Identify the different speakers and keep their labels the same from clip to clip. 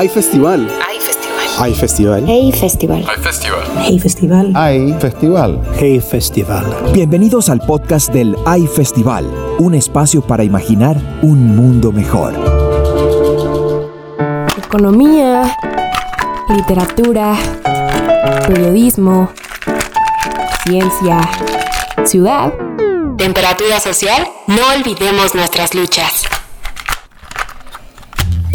Speaker 1: Hay festival.
Speaker 2: Hay festival.
Speaker 1: Hay festival.
Speaker 3: Hey Festival.
Speaker 4: Hay festival.
Speaker 3: Hey Festival.
Speaker 5: Hay festival.
Speaker 1: Hey Festival.
Speaker 6: Bienvenidos al podcast del AI Festival, un espacio para imaginar un mundo mejor.
Speaker 7: Economía, literatura, periodismo, ciencia, ciudad.
Speaker 2: Temperatura social. No olvidemos nuestras luchas.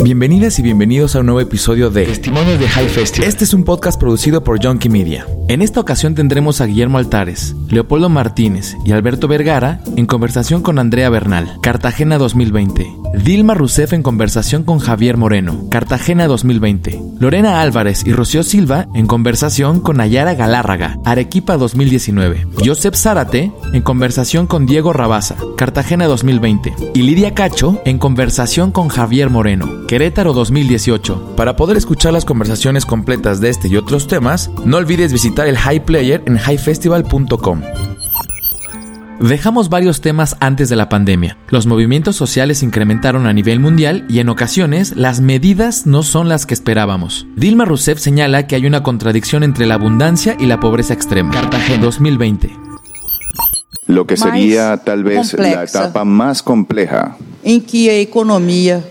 Speaker 8: Bienvenidas y bienvenidos a un nuevo episodio de Testimonios de High Festival. Este es un podcast producido por Junkie Media. En esta ocasión tendremos a Guillermo Altares, Leopoldo Martínez y Alberto Vergara en conversación con Andrea Bernal, Cartagena 2020. Dilma Rousseff en conversación con Javier Moreno, Cartagena 2020. Lorena Álvarez y Rocío Silva en conversación con Nayara Galárraga, Arequipa 2019. Josep Zárate en conversación con Diego Rabasa, Cartagena 2020. Y Lidia Cacho en conversación con Javier Moreno, Querétaro 2018. Para poder escuchar las conversaciones completas de este y otros temas, no olvides visitar el High Player en highfestival.com. Dejamos varios temas antes de la pandemia. Los movimientos sociales se incrementaron a nivel mundial y en ocasiones las medidas no son las que esperábamos. Dilma Rousseff señala que hay una contradicción entre la abundancia y la pobreza extrema. Cartagena 2020.
Speaker 5: Lo que sería tal vez la etapa más compleja
Speaker 9: em que a economia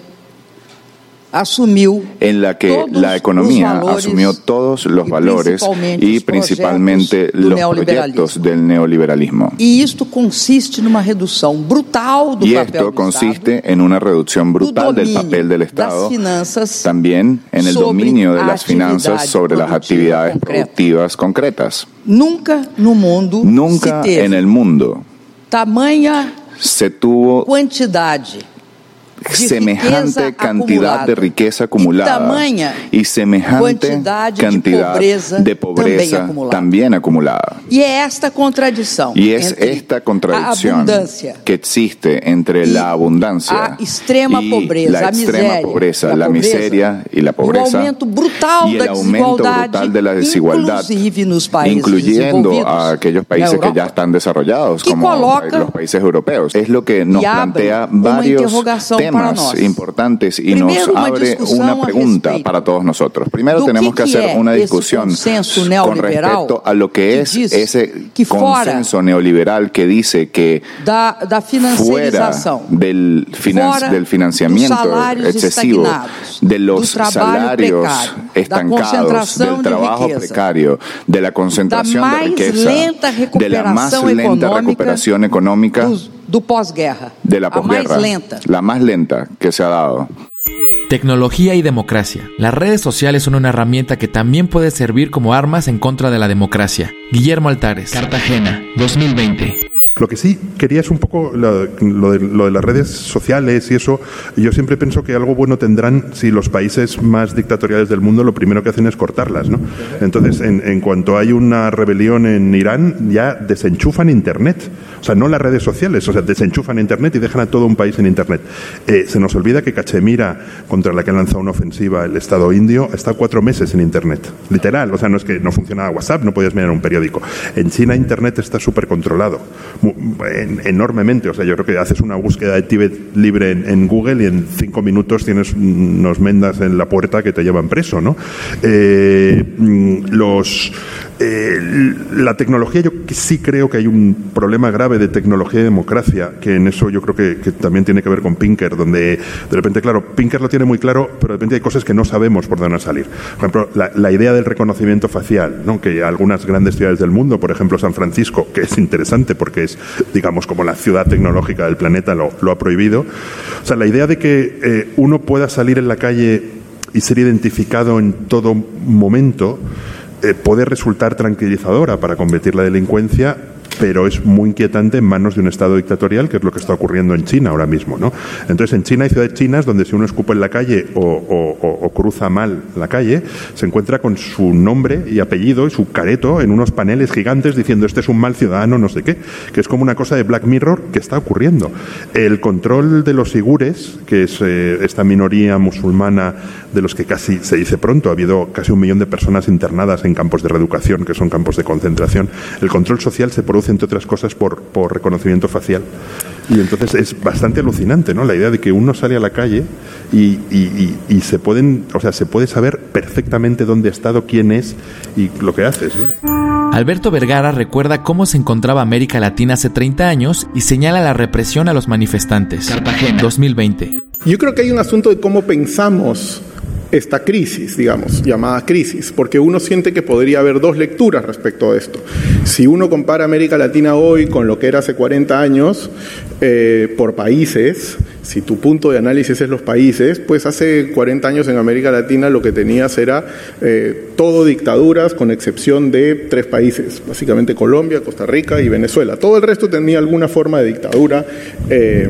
Speaker 9: assumiu
Speaker 5: en la que la economía asumió todos los
Speaker 9: y
Speaker 5: valores y principalmente los proyectos del neoliberalismo.
Speaker 9: e isto consiste numa redução brutal do
Speaker 5: Y
Speaker 9: papel
Speaker 5: esto consiste en una reducción brutal del papel del Estado, también en el dominio de las finanzas sobre las actividades productivas concretas.
Speaker 9: nunca no mundo
Speaker 5: Nunca en el mundo se tuvo semejante cantidad de riqueza acumulada y semejante
Speaker 9: de
Speaker 5: cantidad
Speaker 9: pobreza
Speaker 5: de pobreza
Speaker 9: acumulada.
Speaker 5: también acumulada.
Speaker 9: e é esta contradição
Speaker 5: Y es esta contradicción que existe entre
Speaker 9: y
Speaker 5: la abundancia
Speaker 9: extrema
Speaker 5: y
Speaker 9: pobreza,
Speaker 5: la extrema
Speaker 9: miséria,
Speaker 5: pobreza,
Speaker 9: la
Speaker 5: la,
Speaker 9: pobreza,
Speaker 5: miseria y la pobreza
Speaker 9: aumento brutal
Speaker 5: y el aumento brutal de la desigualdad, incluyendo a aquellos países que ya están desarrollados, como los países europeos. Es lo que nos
Speaker 9: y
Speaker 5: plantea varios
Speaker 9: para
Speaker 5: temas importantes y
Speaker 9: Primero,
Speaker 5: nos abre una pregunta para todos nosotros. Primero tenemos
Speaker 9: que
Speaker 5: hacer una discusión con respecto a lo que es ese consenso neoliberal que dice que
Speaker 9: da, da
Speaker 5: fuera del, finan-
Speaker 9: Fora
Speaker 5: del financiamiento excesivo, de los salarios estancados, del
Speaker 9: de
Speaker 5: trabajo
Speaker 9: riqueza,
Speaker 5: precario, de la concentración de riqueza, de la más lenta recuperación económica
Speaker 9: do pós-guerra,
Speaker 5: de la
Speaker 9: a mais
Speaker 5: posguerra,
Speaker 9: lenta.
Speaker 5: la más lenta que se ha dado.
Speaker 8: Tecnología y democracia. Las redes sociales son una herramienta que también puede servir como armas en contra de la democracia. Guillermo Altares, Cartagena, 2020.
Speaker 10: Lo que sí quería es un poco lo, de, lo de las redes sociales y eso. Yo siempre pienso que algo bueno tendrán si los países más dictatoriales del mundo lo primero que hacen es cortarlas, ¿no? Entonces, en, cuanto hay una rebelión en Irán, ya desenchufan Internet. O sea, no las redes sociales, o sea, desenchufan Internet y dejan a todo un país en Internet. Eh, se nos olvida que Cachemira, contra la que ha lanzado una ofensiva el Estado indio, está cuatro meses en Internet. Literal, o sea, no es que no funcionaba WhatsApp, no podías mirar un periódico. En China Internet está súper controlado, enormemente. O sea, yo creo que haces una búsqueda de Tíbet libre en, Google y en cinco minutos tienes unos mendas en la puerta que te llevan preso, ¿no? Eh, mm, los eh, la tecnología, yo sí creo que hay un problema grave de tecnología y democracia, que en eso yo creo que, que también tiene que ver con Pinker, donde de repente, claro, Pinker lo tiene muy claro, pero de repente hay cosas que no sabemos por dónde salir. Por ejemplo, la, la idea del reconocimiento facial, ¿no? que algunas grandes ciudades del mundo, por ejemplo San Francisco, que es interesante porque es, digamos, como la ciudad tecnológica del planeta, lo, lo ha prohibido. O sea, la idea de que eh, uno pueda salir en la calle y ser identificado en todo momento eh, puede resultar tranquilizadora para combatir la delincuencia, pero es muy inquietante en manos de un Estado dictatorial, que es lo que está ocurriendo en China ahora mismo. ¿no? Entonces, en China hay ciudades chinas donde si uno escupe en la calle o, o- cruza mal la calle, se encuentra con su nombre y apellido y su careto en unos paneles gigantes diciendo este es un mal ciudadano, no sé qué, que es como una cosa de Black Mirror que está ocurriendo. El control de los sigures, que es eh, esta minoría musulmana de los que casi se dice pronto, ha habido casi un millón de personas internadas en campos de reeducación, que son campos de concentración. El control social se produce, entre otras cosas, por, por reconocimiento facial. Y entonces es bastante alucinante, ¿no? La idea de que uno sale a la calle y, y- y- y se pueden, o sea, se puede saber perfectamente dónde ha estado, quién es y lo que haces, ¿no?
Speaker 8: Alberto Vergara recuerda cómo se encontraba América Latina hace 30 años y señala la represión a los manifestantes. Cartagena, 2020.
Speaker 1: Yo creo que hay un asunto de cómo pensamos esta crisis, digamos, llamada crisis, porque uno siente que podría haber dos lecturas respecto a esto. Si uno compara América Latina hoy con lo que era hace 40 años, eh, por países, si tu punto de análisis es los países, pues hace 40 años en América Latina lo que tenías era eh, todo dictaduras con excepción de tres países, básicamente Colombia, Costa Rica y Venezuela. Todo el resto tenía alguna forma de dictadura. eh,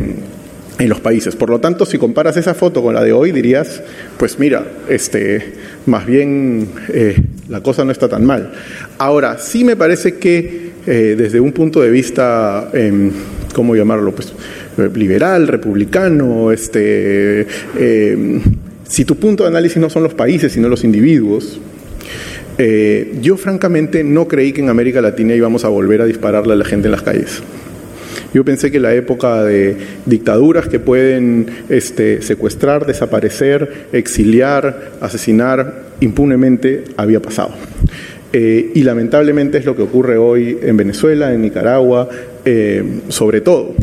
Speaker 1: en los países. Por lo tanto, si comparas esa foto con la de hoy, dirías, pues mira, este, más bien eh, la cosa no está tan mal. Ahora, sí me parece que eh, desde un punto de vista, em, ¿cómo llamarlo? Pues eh, liberal, republicano, este, em, si tu punto de análisis no son los países, sino los individuos, yo francamente no creí que en América Latina íbamos a volver a dispararle a la gente en las calles. Yo pensé que la época de dictaduras que pueden este, secuestrar, desaparecer, exiliar, asesinar impunemente había pasado. Eh, y lamentablemente es lo que ocurre hoy en Venezuela, en Nicaragua, eh, sobre todo.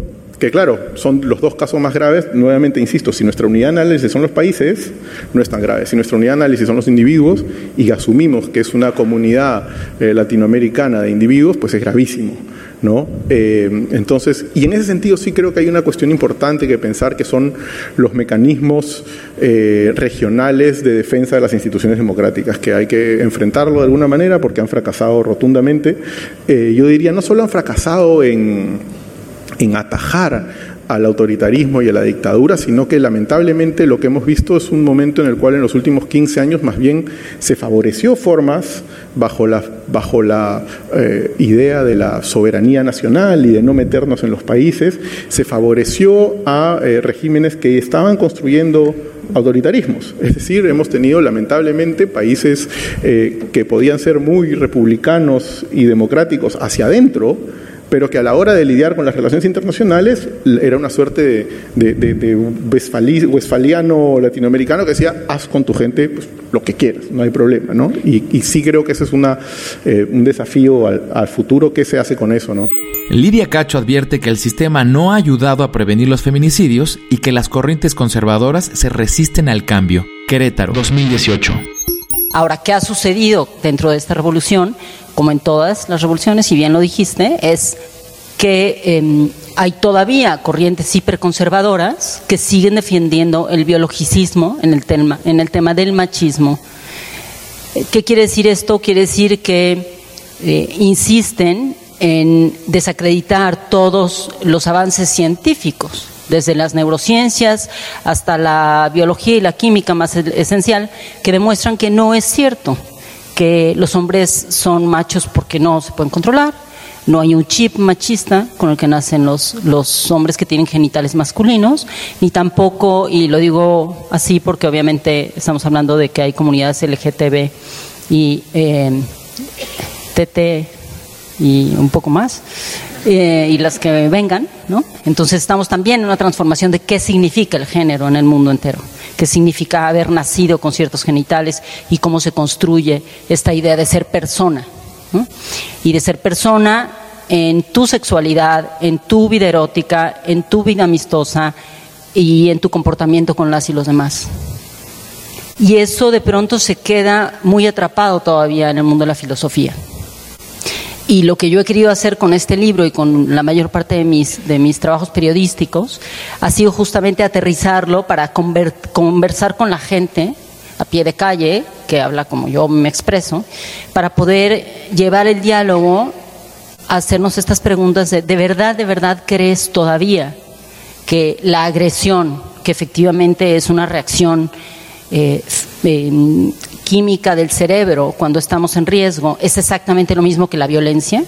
Speaker 1: Que claro, son los dos casos más graves. Nuevamente insisto, si nuestra unidad de análisis son los países, no es tan grave. Si nuestra unidad de análisis son los individuos y asumimos que es una comunidad eh, latinoamericana de individuos, pues es gravísimo. ¿No? Eh, entonces, y en ese sentido sí creo que hay una cuestión importante que pensar que son los mecanismos eh, regionales de defensa de las instituciones democráticas, que hay que enfrentarlo de alguna manera porque han fracasado rotundamente. Eh, yo diría, no solo han fracasado en, en atajar al autoritarismo y a la dictadura, sino que lamentablemente lo que hemos visto es un momento en el cual en los últimos 15 años más bien se favoreció formas bajo la, bajo la eh, idea de la soberanía nacional y de no meternos en los países, se favoreció a eh, regímenes que estaban construyendo autoritarismos. Es decir, hemos tenido lamentablemente países eh, que podían ser muy republicanos y democráticos hacia adentro, pero que a la hora de lidiar con las relaciones internacionales era una suerte de, de, de, de westfali- westfaliano latinoamericano que decía, haz con tu gente pues, lo que quieras, no hay problema, ¿no? Y, y sí creo que ese es una, eh, un desafío al, al futuro, ¿qué se hace con eso, no?
Speaker 8: Lidia Cacho advierte que el sistema no ha ayudado a prevenir los feminicidios y que las corrientes conservadoras se resisten al cambio. Querétaro, 2018.
Speaker 3: Ahora, ¿qué ha sucedido dentro de esta revolución? Como en todas las revoluciones, si bien lo dijiste, es que eh, hay todavía corrientes hiperconservadoras que siguen defendiendo el biologicismo en el tema, en el tema del machismo. Eh, ¿Qué quiere decir esto? Quiere decir que eh, insisten en desacreditar todos los avances científicos, desde las neurociencias hasta la biología y la química más esencial, que demuestran que no es cierto, que los hombres son machos porque no se pueden controlar, no hay un chip machista con el que nacen los, los hombres que tienen genitales masculinos, ni tampoco, y lo digo así porque obviamente estamos hablando de que hay comunidades LGTB y TT y un poco más, eh, y las que vengan, ¿no? Entonces estamos también en una transformación de qué significa el género en el mundo entero, qué significa haber nacido con ciertos genitales y cómo se construye esta idea de ser persona, y de ser persona en tu sexualidad, en tu vida erótica, en tu vida amistosa y en tu comportamiento con las y los demás. Y eso de pronto se queda muy atrapado todavía en el mundo de la filosofía. Y lo que yo he querido hacer con este libro y con la mayor parte de mis, de mis trabajos periodísticos ha sido justamente aterrizarlo para conver- conversar con la gente a pie de calle, que habla como yo me expreso, para poder llevar el diálogo hacernos estas preguntas de, ¿de verdad, de verdad crees todavía que la agresión, que efectivamente es una reacción eh, química del cerebro cuando estamos en riesgo, es exactamente lo mismo que la violencia?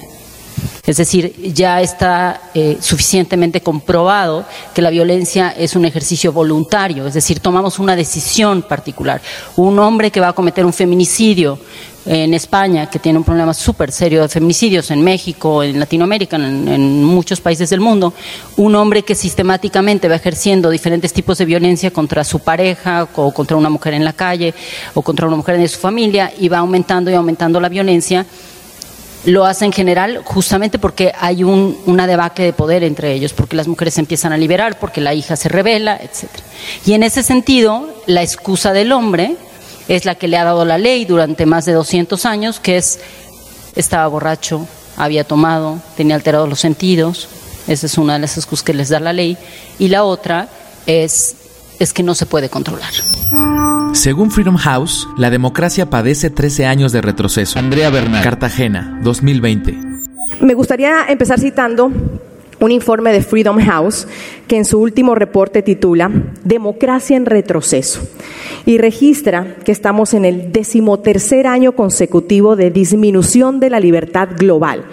Speaker 3: Es decir, ya está eh, suficientemente comprobado que la violencia es un ejercicio voluntario, es decir, tomamos una decisión particular. Un hombre que va a cometer un feminicidio en España, que tiene un problema súper serio de feminicidios, en México, en Latinoamérica, en, en, muchos países del mundo, un hombre que sistemáticamente va ejerciendo diferentes tipos de violencia contra su pareja o contra una mujer en la calle o contra una mujer de su familia y va aumentando y aumentando la violencia lo hace en general justamente porque hay un, una debacle de poder entre ellos, porque las mujeres se empiezan a liberar, porque la hija se revela, etc. Y en ese sentido, la excusa del hombre es la que le ha dado la ley durante más de 200 años, que es estaba borracho, había tomado, tenía alterados los sentidos, esa es una de las excusas que les da la ley, y la otra es, es que no se puede controlar.
Speaker 8: Según Freedom House, la democracia padece 13 años de retroceso. Andrea Bernal, Cartagena, 2020.
Speaker 4: Me gustaría empezar citando un informe de Freedom House que en su último reporte titula Democracia en retroceso y registra que estamos en el decimotercer año consecutivo de disminución de la libertad global.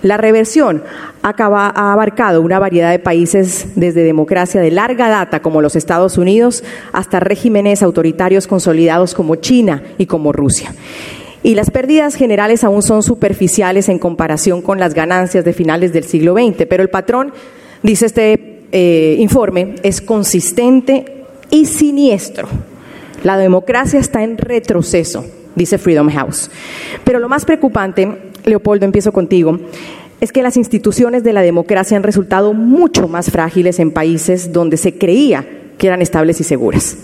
Speaker 4: La reversión ha abarcado una variedad de países desde democracia de larga data como los Estados Unidos hasta regímenes autoritarios consolidados como China y como Rusia. Y las pérdidas generales aún son superficiales en comparación con las ganancias de finales del siglo XX, pero el patrón, dice este eh, informe, es consistente y siniestro. La democracia está en retroceso, dice Freedom House. Pero lo más preocupante, Leopoldo, empiezo contigo, es que las instituciones de la democracia han resultado mucho más frágiles en países donde se creía que eran estables y seguras.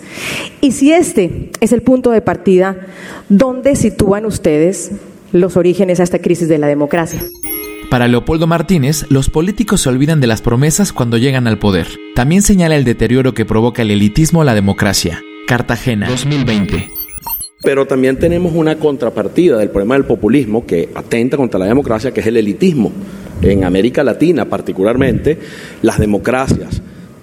Speaker 4: Y si este es el punto de partida, ¿dónde sitúan ustedes los orígenes a esta crisis de la democracia?
Speaker 8: Para Leopoldo Martínez, los políticos se olvidan de las promesas cuando llegan al poder. También señala el deterioro que provoca el elitismo a la democracia. Cartagena, 2020.
Speaker 11: Pero también tenemos una contrapartida del problema del populismo que atenta contra la democracia, que es el elitismo. En América Latina particularmente, las democracias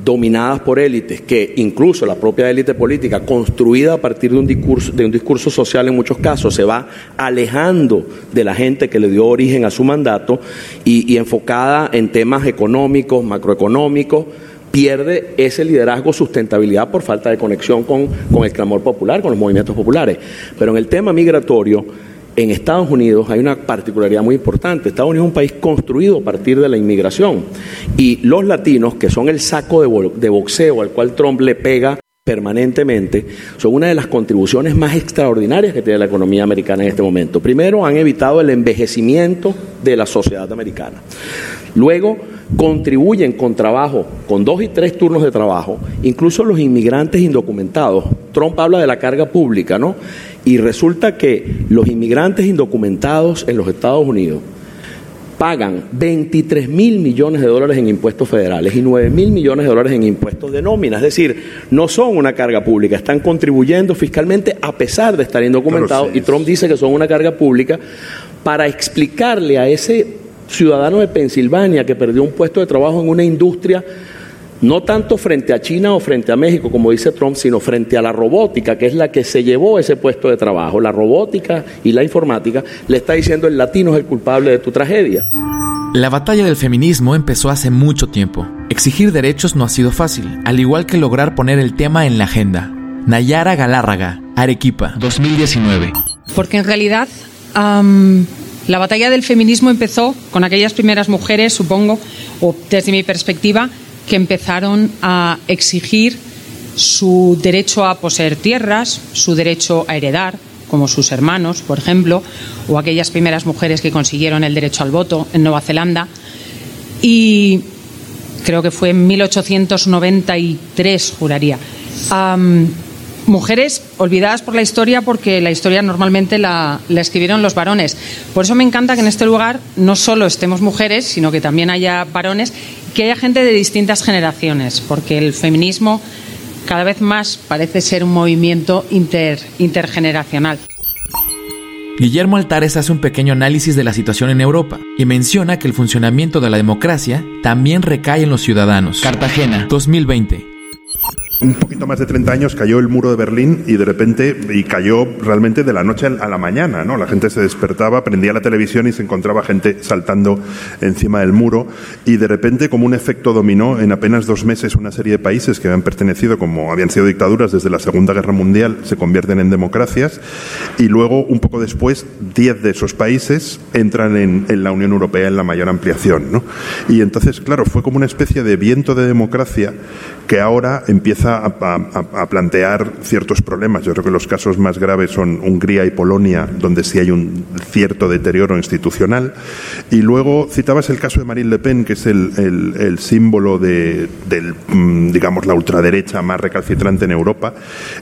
Speaker 11: dominadas por élites, que incluso la propia élite política, construida a partir de un, discurso, de un discurso social en muchos casos, se va alejando de la gente que le dio origen a su mandato y, enfocada en temas económicos, macroeconómicos, pierde ese liderazgo, sustentabilidad por falta de conexión con, con, el clamor popular, con los movimientos populares. Pero en el tema migratorio, en Estados Unidos hay una particularidad muy importante. Estados Unidos es un país construido a partir de la inmigración. Y los latinos, que son el saco de, boxeo al cual Trump le pega permanentemente, son una de las contribuciones más extraordinarias que tiene la economía americana en este momento. Primero, han evitado el envejecimiento de la sociedad americana. Luego, contribuyen con trabajo, con dos y tres turnos de trabajo, incluso los inmigrantes indocumentados. Trump habla de la carga pública, ¿no? Y resulta que los inmigrantes indocumentados en los Estados Unidos pagan 23 mil millones de dólares en impuestos federales y 9 mil millones de dólares en impuestos de nómina. Es decir, no son una carga pública, están contribuyendo fiscalmente a pesar de estar indocumentados. Y Trump dice que son una carga pública para explicarle a ese ciudadano de Pensilvania que perdió un puesto de trabajo en una industria no tanto frente a China o frente a México, como dice Trump, sino frente a la robótica, que es la que se llevó ese puesto de trabajo. La robótica y la informática le está diciendo el latino es el culpable de tu tragedia.
Speaker 8: La batalla del feminismo empezó hace mucho tiempo. Exigir derechos no ha sido fácil, al igual que lograr poner el tema en la agenda. Nayara Galárraga, Arequipa, 2019.
Speaker 12: Porque en realidad um, la batalla del feminismo empezó con aquellas primeras mujeres, supongo, o desde mi perspectiva, que empezaron a exigir su derecho a poseer tierras, su derecho a heredar, como sus hermanos, por ejemplo, o aquellas primeras mujeres que consiguieron el derecho al voto en Nueva Zelanda. Y creo que fue en 1893, juraría. Mujeres olvidadas por la historia porque la historia normalmente la, escribieron los varones. Por eso me encanta que en este lugar no solo estemos mujeres, sino que también haya varones, que haya gente de distintas generaciones, porque el feminismo cada vez más parece ser un movimiento inter, intergeneracional.
Speaker 8: Guillermo Altares hace un pequeño análisis de la situación en Europa y menciona que el funcionamiento de la democracia también recae en los ciudadanos. Cartagena, 2020.
Speaker 10: Un poquito más de 30 años cayó el muro de Berlín y de repente, y cayó realmente de la noche a la mañana, ¿no? La gente se despertaba, prendía la televisión y se encontraba gente saltando encima del muro y de repente, como un efecto dominó, en apenas dos meses una serie de países que habían pertenecido, como habían sido dictaduras desde la Segunda Guerra Mundial, se convierten en democracias y luego, un poco después, 10 de esos países entran en, la Unión Europea en la mayor ampliación, ¿no? Y entonces, claro, fue como una especie de viento de democracia que ahora empieza a, plantear ciertos problemas. Yo creo que los casos más graves son Hungría y Polonia, donde sí hay un cierto deterioro institucional. Y luego citabas el caso de Marine Le Pen, que es el, símbolo de, del, digamos, la ultraderecha más recalcitrante en Europa.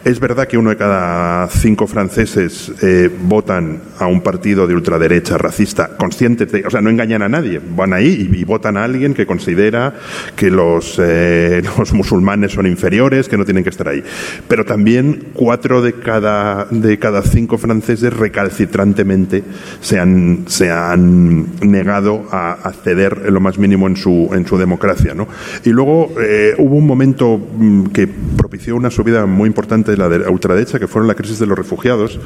Speaker 10: Es verdad que uno de cada cinco franceses eh, votan a un partido de ultraderecha racista, consciente, de, o sea, no engañan a nadie, van ahí y, votan a alguien que considera que los, eh, los musulmanes son inferiores, que no tienen que estar ahí. Pero también cuatro de cada, de cada cinco franceses recalcitrantemente se han, se han negado a, a ceder en lo más mínimo en su, en su democracia. ¿no? Y luego eh, hubo un momento mm, que propició una subida muy importante de la, de la ultraderecha, que fueron la crisis de los refugiados,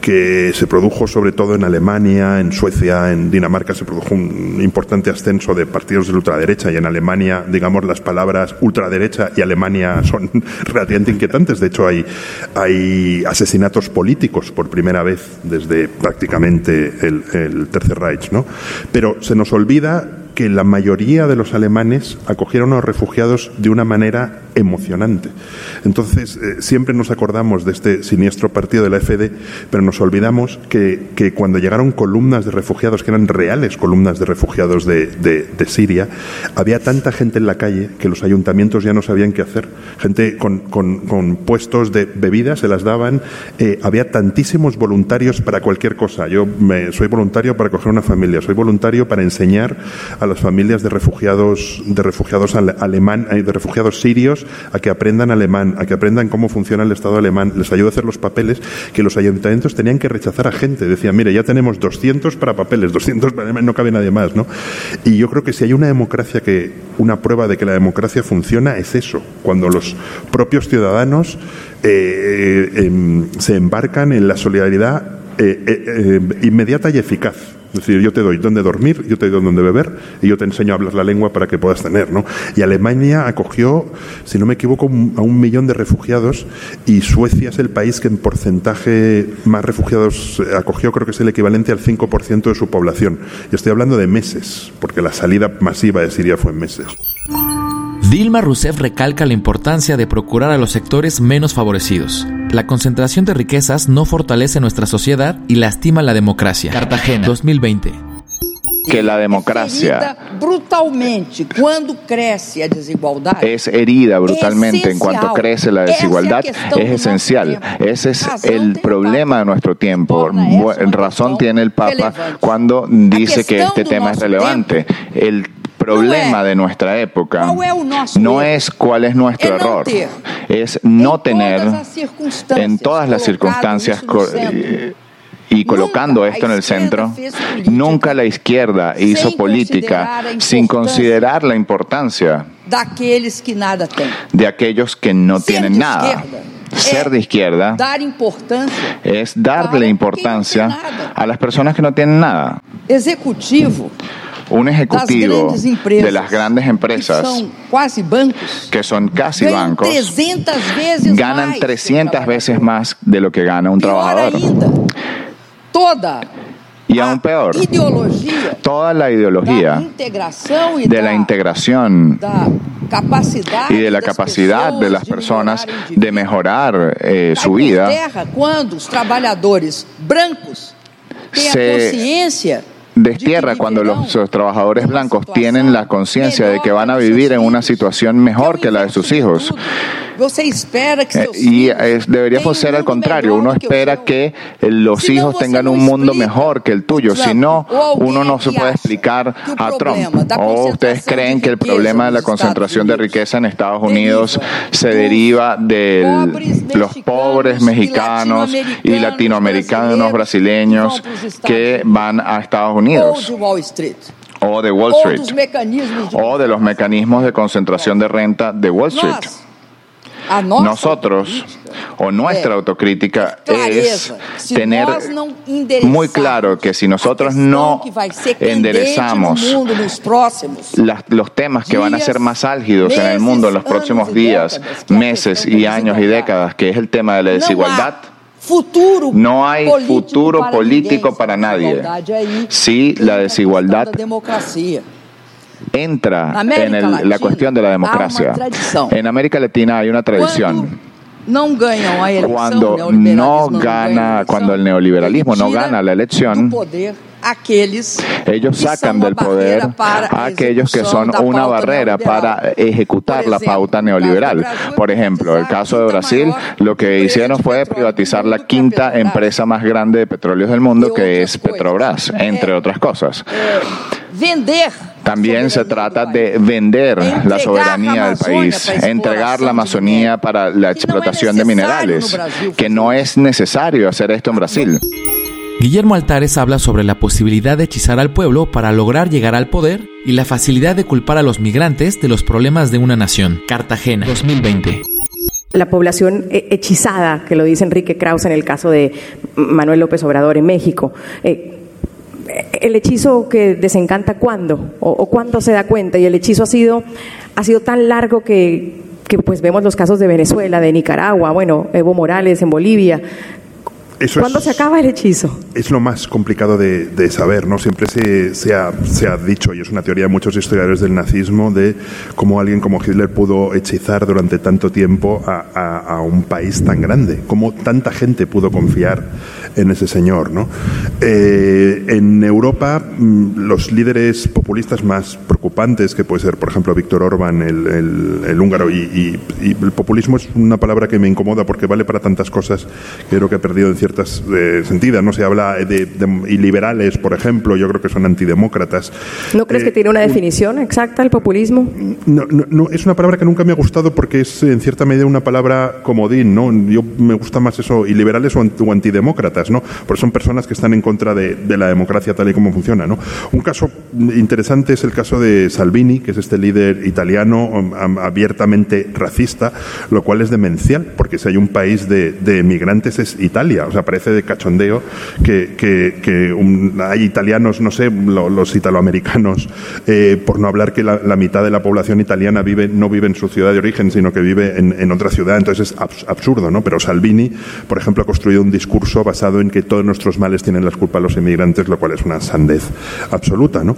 Speaker 10: que se produjo sobre todo en Alemania, en Suecia, en Dinamarca, se produjo un importante ascenso de partidos de la ultraderecha y en Alemania, digamos, las palabras ultraderecha y Alemania son relativamente inquietantes. De hecho, hay, hay asesinatos políticos por primera vez desde prácticamente el, el Tercer Reich. ¿no? Pero se nos olvida que la mayoría de los alemanes acogieron a los refugiados de una manera emocionante. Entonces, eh, siempre nos acordamos de este siniestro partido de la FD, pero nos olvidamos que, que, cuando llegaron columnas de refugiados, que eran reales columnas de refugiados de, de, Siria, había tanta gente en la calle que los ayuntamientos ya no sabían qué hacer. Gente con, con, con puestos de bebidas se las daban. Eh, había tantísimos voluntarios para cualquier cosa. Yo me, soy voluntario para coger una familia, soy voluntario para enseñar a las familias de refugiados, de refugiados alemán, de refugiados sirios a que aprendan alemán, a que aprendan cómo funciona el Estado alemán, les ayuda a hacer los papeles que los ayuntamientos tenían que rechazar a gente. Decían, mire, ya tenemos 200 para papeles, 200 para alemán, no cabe nadie más, ¿no? Y yo creo que si hay una democracia que, una prueba de que la democracia funciona es eso, cuando los propios ciudadanos eh, eh, se embarcan en la solidaridad eh, inmediata y eficaz. Es decir, yo te doy dónde dormir, yo te doy dónde beber y yo te enseño a hablar la lengua para que puedas tener, ¿no? Y Alemania acogió, si no me equivoco, a un millón de refugiados y Suecia es el país que en porcentaje más refugiados acogió, creo que es el equivalente al 5% de su población. Y estoy hablando de meses, porque la salida masiva de Siria fue en meses.
Speaker 8: Dilma Rousseff recalca la importancia de procurar a los sectores menos favorecidos. La concentración de riquezas no fortalece nuestra sociedad y lastima la democracia. Cartagena, 2020.
Speaker 5: Que la democracia
Speaker 9: brutalmente cuando crece a desigualdad
Speaker 5: es herida brutalmente en cuanto crece la desigualdad es esencial. Ese es el problema de nuestro tiempo. Razón tiene el Papa cuando dice que este tema es relevante. El problema de nuestra época no es cuál es nuestro error, es no tener en todas las circunstancias y colocando esto en el centro, nunca la izquierda hizo política sin considerar la importancia de aquellos que no tienen nada. Ser de izquierda es darle importancia a las personas que no tienen nada.
Speaker 9: Ejecutivo
Speaker 5: un ejecutivo de las grandes empresas que son casi bancos ganan 300 veces más de lo que gana un trabajador. Y aún peor, toda la ideología de la integración y de la capacidad de las personas de mejorar eh, su vida. se destierra cuando los, los trabajadores blancos tienen la conciencia de que van a vivir en una situación mejor que la de sus hijos. Eh, y es, debería ser al contrario. Uno espera que los hijos tengan un mundo mejor que el tuyo. Si no, uno no se puede explicar a Trump. ¿O ustedes creen que el problema de la concentración de riqueza en Estados Unidos se deriva de los pobres mexicanos y latinoamericanos brasileños que van a Estados Unidos? o de Wall Street, o de los mecanismos de concentración de renta de Wall Street. Nosotros o nuestra autocrítica es tener muy claro que si nosotros no enderezamos los temas que van a ser más álgidos en el mundo en los próximos días, meses y años y décadas, que es el tema de la desigualdad, no hay futuro político para nadie. si la desigualdad entra en la cuestión de la democracia. En América Latina hay una tradición. Cuando no gana, cuando el neoliberalismo no gana la elección, ellos sacan del poder a aquellos que son una barrera para ejecutar la pauta neoliberal. Por ejemplo, el caso de Brasil, lo que hicieron fue privatizar la quinta empresa más grande de petróleos del mundo, que es Petrobras, entre otras cosas. También se trata de vender la soberanía del país, entregar la Amazonía para la explotación de minerales, que no es necesario hacer esto en Brasil.
Speaker 8: Guillermo Altares habla sobre la posibilidad de hechizar al pueblo para lograr llegar al poder y la facilidad de culpar a los migrantes de los problemas de una nación. Cartagena, 2020
Speaker 4: la población hechizada, que lo dice Enrique Krauss en el caso de Manuel López Obrador en México. Eh, el hechizo que desencanta cuándo o, cuándo se da cuenta y el hechizo ha sido ha sido tan largo que, que pues vemos los casos de Venezuela, de Nicaragua, bueno, Evo Morales en Bolivia, ¿Cuándo se acaba el hechizo?
Speaker 10: Es lo más complicado de, saber, ¿no? Siempre se, se, ha, se, ha, dicho, y es una teoría de muchos historiadores del nazismo, de cómo alguien como Hitler pudo hechizar durante tanto tiempo a, a, un país tan grande, cómo tanta gente pudo confiar en ese señor, ¿no? Eh, en Europa, mm, los líderes populistas más preocupantes, que puede ser, por ejemplo, Víctor Orbán, el, el, húngaro, y, y, el populismo es una palabra que me incomoda porque vale para tantas cosas que creo que ha perdido en ciertas eh, sentidas. No se habla de, y liberales, por ejemplo, yo creo que son antidemócratas.
Speaker 4: ¿No crees que eh, tiene una definición exacta el populismo?
Speaker 10: No, no, es una palabra que nunca me ha gustado porque es en cierta medida una palabra comodín, ¿no? Yo me gusta más eso, y liberales o, antidemócratas, ¿no? Porque son personas que están en contra de, la democracia tal y como funciona, ¿no? Un caso interesante es el caso de Salvini, que es este líder italiano abiertamente racista, lo cual es demencial, porque si hay un país de, de migrantes es Italia sea, parece de cachondeo que, hay italianos, no sé, los italoamericanos, eh, por no hablar que la, mitad de la población italiana vive, no vive en su ciudad de origen, sino que vive en, otra ciudad. Entonces es absurdo, ¿no? Pero Salvini, por ejemplo, ha construido un discurso basado en que todos nuestros males tienen las culpas los inmigrantes, lo cual es una sandez absoluta, ¿no?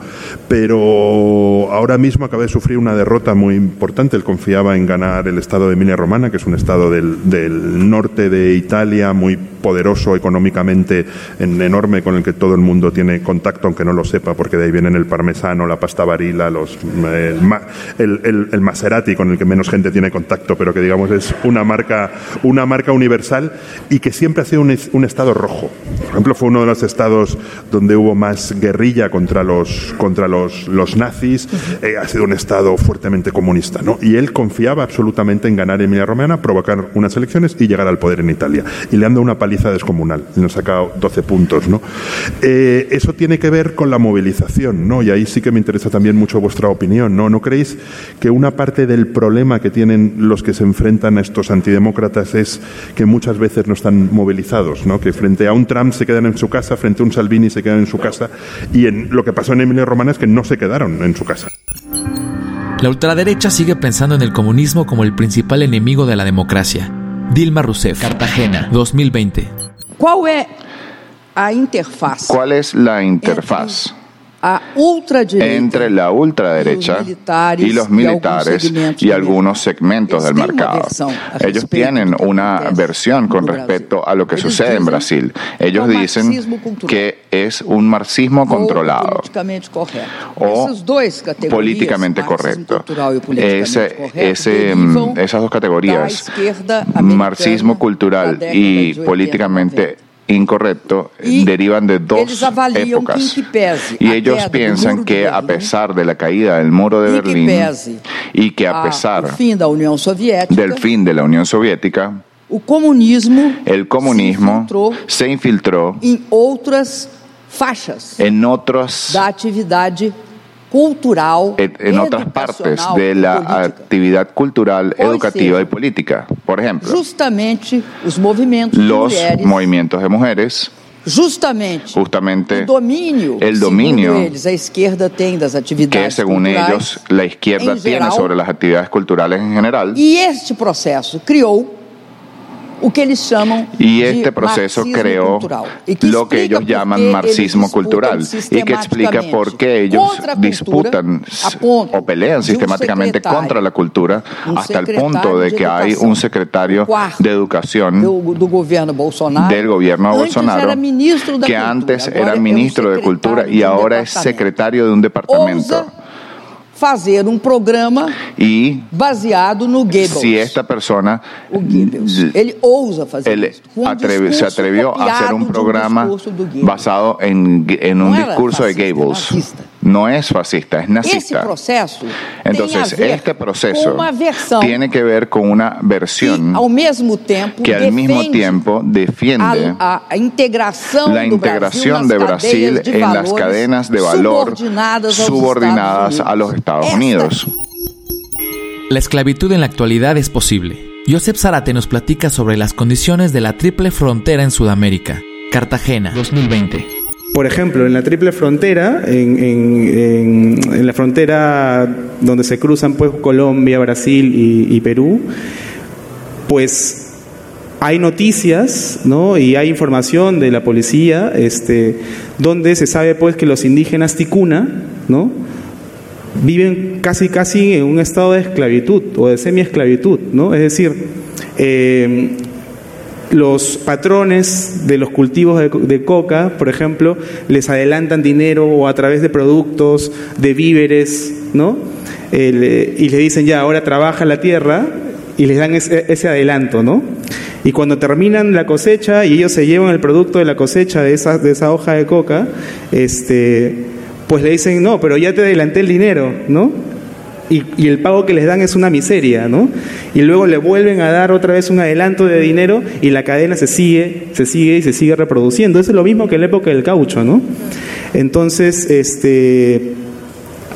Speaker 10: Pero ahora mismo acaba de sufrir una derrota muy importante. Él confiaba en ganar el estado de Emilia Romana, que es un estado del, del norte de Italia muy poderoso económicamente enorme con el que todo el mundo tiene contacto, aunque no lo sepa, porque de ahí vienen el parmesano, la pasta varila, los, el, el, Maserati, con el que menos gente tiene contacto, pero que digamos es una marca, una marca universal y que siempre ha sido un, un estado rojo. Por ejemplo, fue uno de los estados donde hubo más guerrilla contra los, contra los, los nazis, eh, ha sido un estado fuertemente comunista, ¿no? Y él confiaba absolutamente en ganar Emilia Romana, provocar unas elecciones y llegar al poder en Italia. Y le han dado una paliza descomunal. Nos ha sacado 12 puntos, ¿no? Eh, eso tiene que ver con la movilización, ¿no? Y ahí sí que me interesa también mucho vuestra opinión, ¿no? ¿No creéis que una parte del problema que tienen los que se enfrentan a estos antidemócratas es que muchas veces no están movilizados, ¿no? Que frente a un Trump se quedan en su casa, frente a un Salvini se quedan en su casa, y en, lo que pasó en Emilia Romana es que no se quedaron en su casa.
Speaker 8: La ultraderecha sigue pensando en el comunismo como el principal enemigo de la democracia Dilma Rousseff, Cartagena, 2020.
Speaker 5: ¿Cuál es la interfaz? Entre la ultraderecha y los militares y algunos segmentos del mercado. Ellos tienen una versión con respecto a lo que sucede en Brasil. Ellos dicen que es un marxismo controlado o políticamente correcto. Ese, ese, esas dos categorías, marxismo cultural y políticamente incorrecto derivan de dos épocas. Y ellos piensan que a pesar de la caída del muro de Berlín y que a pesar del fin de la Unión Soviética, el comunismo se infiltró
Speaker 9: en otras
Speaker 5: en otras
Speaker 9: cultural,
Speaker 5: en otras partes de la actividad cultural, educativa y política. Por ejemplo,
Speaker 9: justamente los movimientos
Speaker 5: los movimientos de mujeres
Speaker 9: Justamente,
Speaker 5: justamente
Speaker 9: el dominio,
Speaker 5: el dominio
Speaker 9: ellos, a izquierda tem das atividades
Speaker 5: que según ellos la izquierda tiene geral, sobre las actividades culturales en general.
Speaker 9: Y este proceso criou
Speaker 5: y este proceso creó lo que ellos llaman marxismo cultural y que explica por qué ellos disputan o pelean sistemáticamente contra la cultura hasta el punto de que hay un secretario de educación
Speaker 9: del gobierno
Speaker 5: Bolsonaro que antes era ministro de cultura y ahora es secretario de un departamento
Speaker 9: fazer um programa
Speaker 5: y
Speaker 9: baseado no Goebbels.
Speaker 5: Si esta persona
Speaker 9: o Goebbels, ele ousa fazer
Speaker 5: él
Speaker 9: isso.
Speaker 5: Atreve, se atrevió a hacer un programa
Speaker 9: um
Speaker 5: basado en, en un discurso de Goebbels. No es fascista, es nazista. Entonces, este proceso tiene que ver con una versión que al mismo tiempo defiende
Speaker 9: a, a integración
Speaker 5: la integración de Brasil en las cadenas de valor subordinadas a los Estados Unidos.
Speaker 8: La esclavitud en la actualidad es posible. Josep Zarate nos platica sobre las condiciones de la triple frontera en Sudamérica. Cartagena, 2020.
Speaker 13: Por ejemplo, en la triple frontera, en, la frontera donde se cruzan pues, Colombia, Brasil y, Perú, pues hay noticias ¿no? y hay información de la policía este, donde se sabe pues que los indígenas ticuna ¿no? viven casi casi en un estado de esclavitud o de semi-esclavitud, ¿no? Es decir, eh, los patrones de los cultivos de, coca, por ejemplo, les adelantan dinero o a través de productos, de víveres, ¿no? y le dicen ya, ahora trabaja la tierra y les dan ese, adelanto, ¿no? Y cuando terminan la cosecha y ellos se llevan el producto de la cosecha de esa, de esa hoja de coca, este, pues le dicen, no, pero ya te adelanté el dinero, ¿no? Y, el pago que les dan es una miseria, ¿no? Y luego le vuelven a dar otra vez un adelanto de dinero y la cadena se sigue, se sigue y se sigue reproduciendo. Eso es lo mismo que en la época del caucho, ¿no? Entonces, este,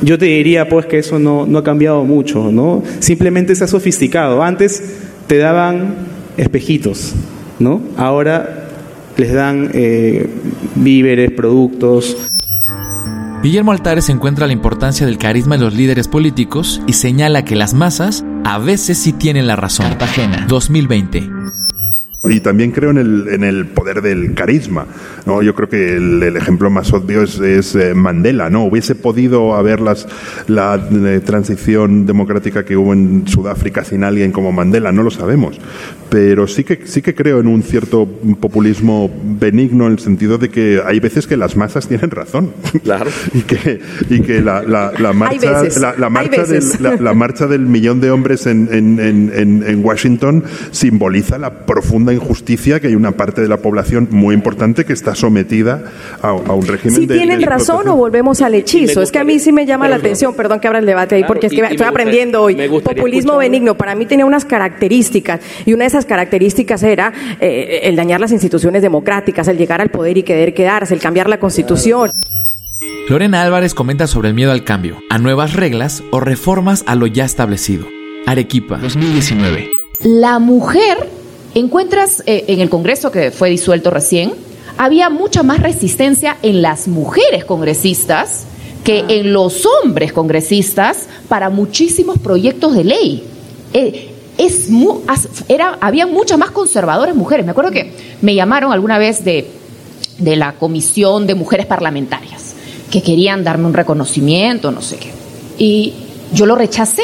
Speaker 13: yo te diría pues que eso no, no ha cambiado mucho, ¿no? Simplemente se ha sofisticado. Antes te daban espejitos, ¿no? Ahora les dan eh, víveres, productos,
Speaker 8: Guillermo Altares encuentra la importancia del carisma de los líderes políticos y señala que las masas a veces sí tienen la razón. Cartagena, 2020.
Speaker 10: Y también creo en el, en el poder del carisma. ¿no? Yo creo que el, ejemplo más obvio es, eh, Mandela. ¿no? Hubiese podido haber las, la eh, transición democrática que hubo en Sudáfrica sin alguien como Mandela, no lo sabemos. Pero sí que, sí que creo en un cierto populismo benigno en el sentido de que hay veces que las masas tienen razón.
Speaker 11: Claro.
Speaker 10: y que, y que la, la, la marcha, la, marcha del, la, marcha del millón de hombres en, en, en, en Washington simboliza la profunda injusticia que hay una parte de la población muy importante que está sometida a, un régimen
Speaker 4: si tienen razón o volvemos al hechizo. Es que a mí sí me llama la atención, perdón que abra el debate ahí, porque es que estoy aprendiendo hoy. Populismo benigno, para mí tenía unas características, y una de esas características era eh, el dañar las instituciones democráticas, el llegar al poder y querer quedarse, el cambiar la constitución.
Speaker 8: Lorena Álvarez comenta sobre el miedo al cambio, a nuevas reglas o reformas a lo ya establecido. Arequipa, 2019.
Speaker 14: La mujer encuentras eh, en el Congreso que fue disuelto recién, había mucha más resistencia en las mujeres congresistas que ah. en los hombres congresistas para muchísimos proyectos de ley. Eh, es era, había muchas más conservadoras mujeres. Me acuerdo que me llamaron alguna vez de, de la Comisión de Mujeres Parlamentarias, que querían darme un reconocimiento, no sé qué. Y yo lo rechacé.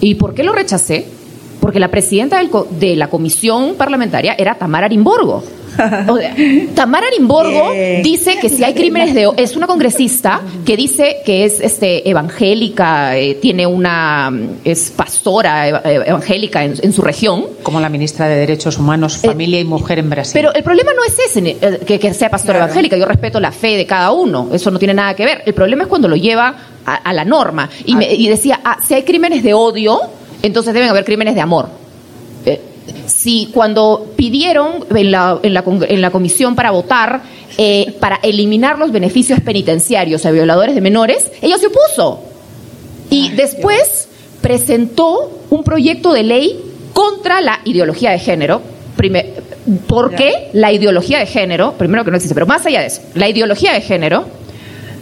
Speaker 14: ¿Y por qué lo rechacé? porque la presidenta de la comisión parlamentaria era Tamara Arimborgo. Tamara Arimborgo dice que si hay crímenes de es una congresista que dice que es este evangélica, eh, tiene una es pastora evangélica en, su región,
Speaker 3: como la ministra de Derechos Humanos, eh, Familia y Mujer en Brasil.
Speaker 14: Pero el problema no es ese eh, que, sea pastora evangélica. Yo respeto la fe de cada uno, eso no tiene nada que ver. El problema es cuando lo lleva a, la norma y, me, y decía ah, si hay crímenes de odio entonces deben haber crímenes de amor. Si cuando pidieron en la, en, la, en la comisión para votar eh, para eliminar los beneficios penitenciarios a violadores de menores, ella se opuso. Y después presentó un proyecto de ley contra la ideología de género. ¿Por qué la ideología de género, primero que no existe, pero más allá de eso, la ideología de género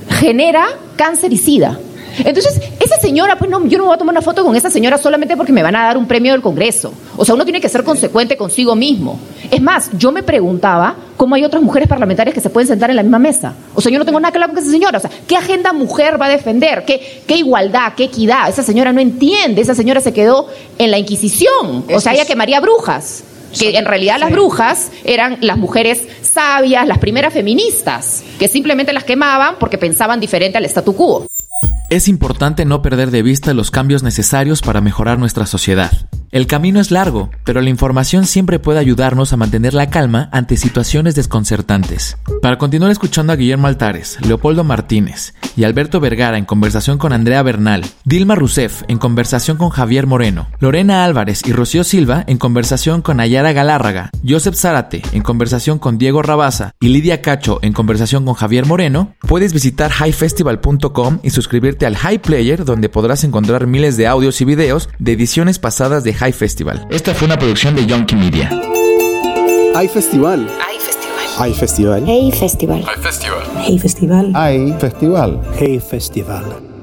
Speaker 14: genera cancericida. Entonces, esa señora, pues no, yo no voy a tomar una foto con esa señora solamente porque me van a dar un premio del Congreso. O sea, uno tiene que ser consecuente consigo mismo. Es más, yo me preguntaba cómo hay otras mujeres parlamentarias que se pueden sentar en la misma mesa. O sea, yo no tengo nada que hablar con esa señora. O sea, ¿qué agenda mujer va a defender? ¿Qué, qué igualdad? ¿Qué equidad? Esa señora no entiende. Esa señora se quedó en la Inquisición. O sea, ella quemaría brujas que en realidad las brujas eran las mujeres sabias, las primeras feministas, que simplemente las quemaban porque pensaban diferente al statu quo.
Speaker 8: Es importante no perder de vista los cambios necesarios para mejorar nuestra sociedad. El camino es largo, pero la información siempre puede ayudarnos a mantener la calma ante situaciones desconcertantes. Para continuar escuchando a Guillermo Altares, Leopoldo Martínez y Alberto Vergara en conversación con Andrea Bernal, Dilma Rousseff en conversación con Javier Moreno, Lorena Álvarez y Rocío Silva en conversación con Ayara Galárraga, Joseph Zárate en conversación con Diego Rabaza y Lidia Cacho en conversación con Javier Moreno, puedes visitar highfestival.com y suscribirte al High Player donde podrás encontrar miles de audios y videos de ediciones pasadas de High Festival. Esta fue una producción de Yonky Media.
Speaker 15: Hay festival. Hay festival. Hay festival. Hey festival. Hay festival. Hey festival. Hay festival. Hey festival.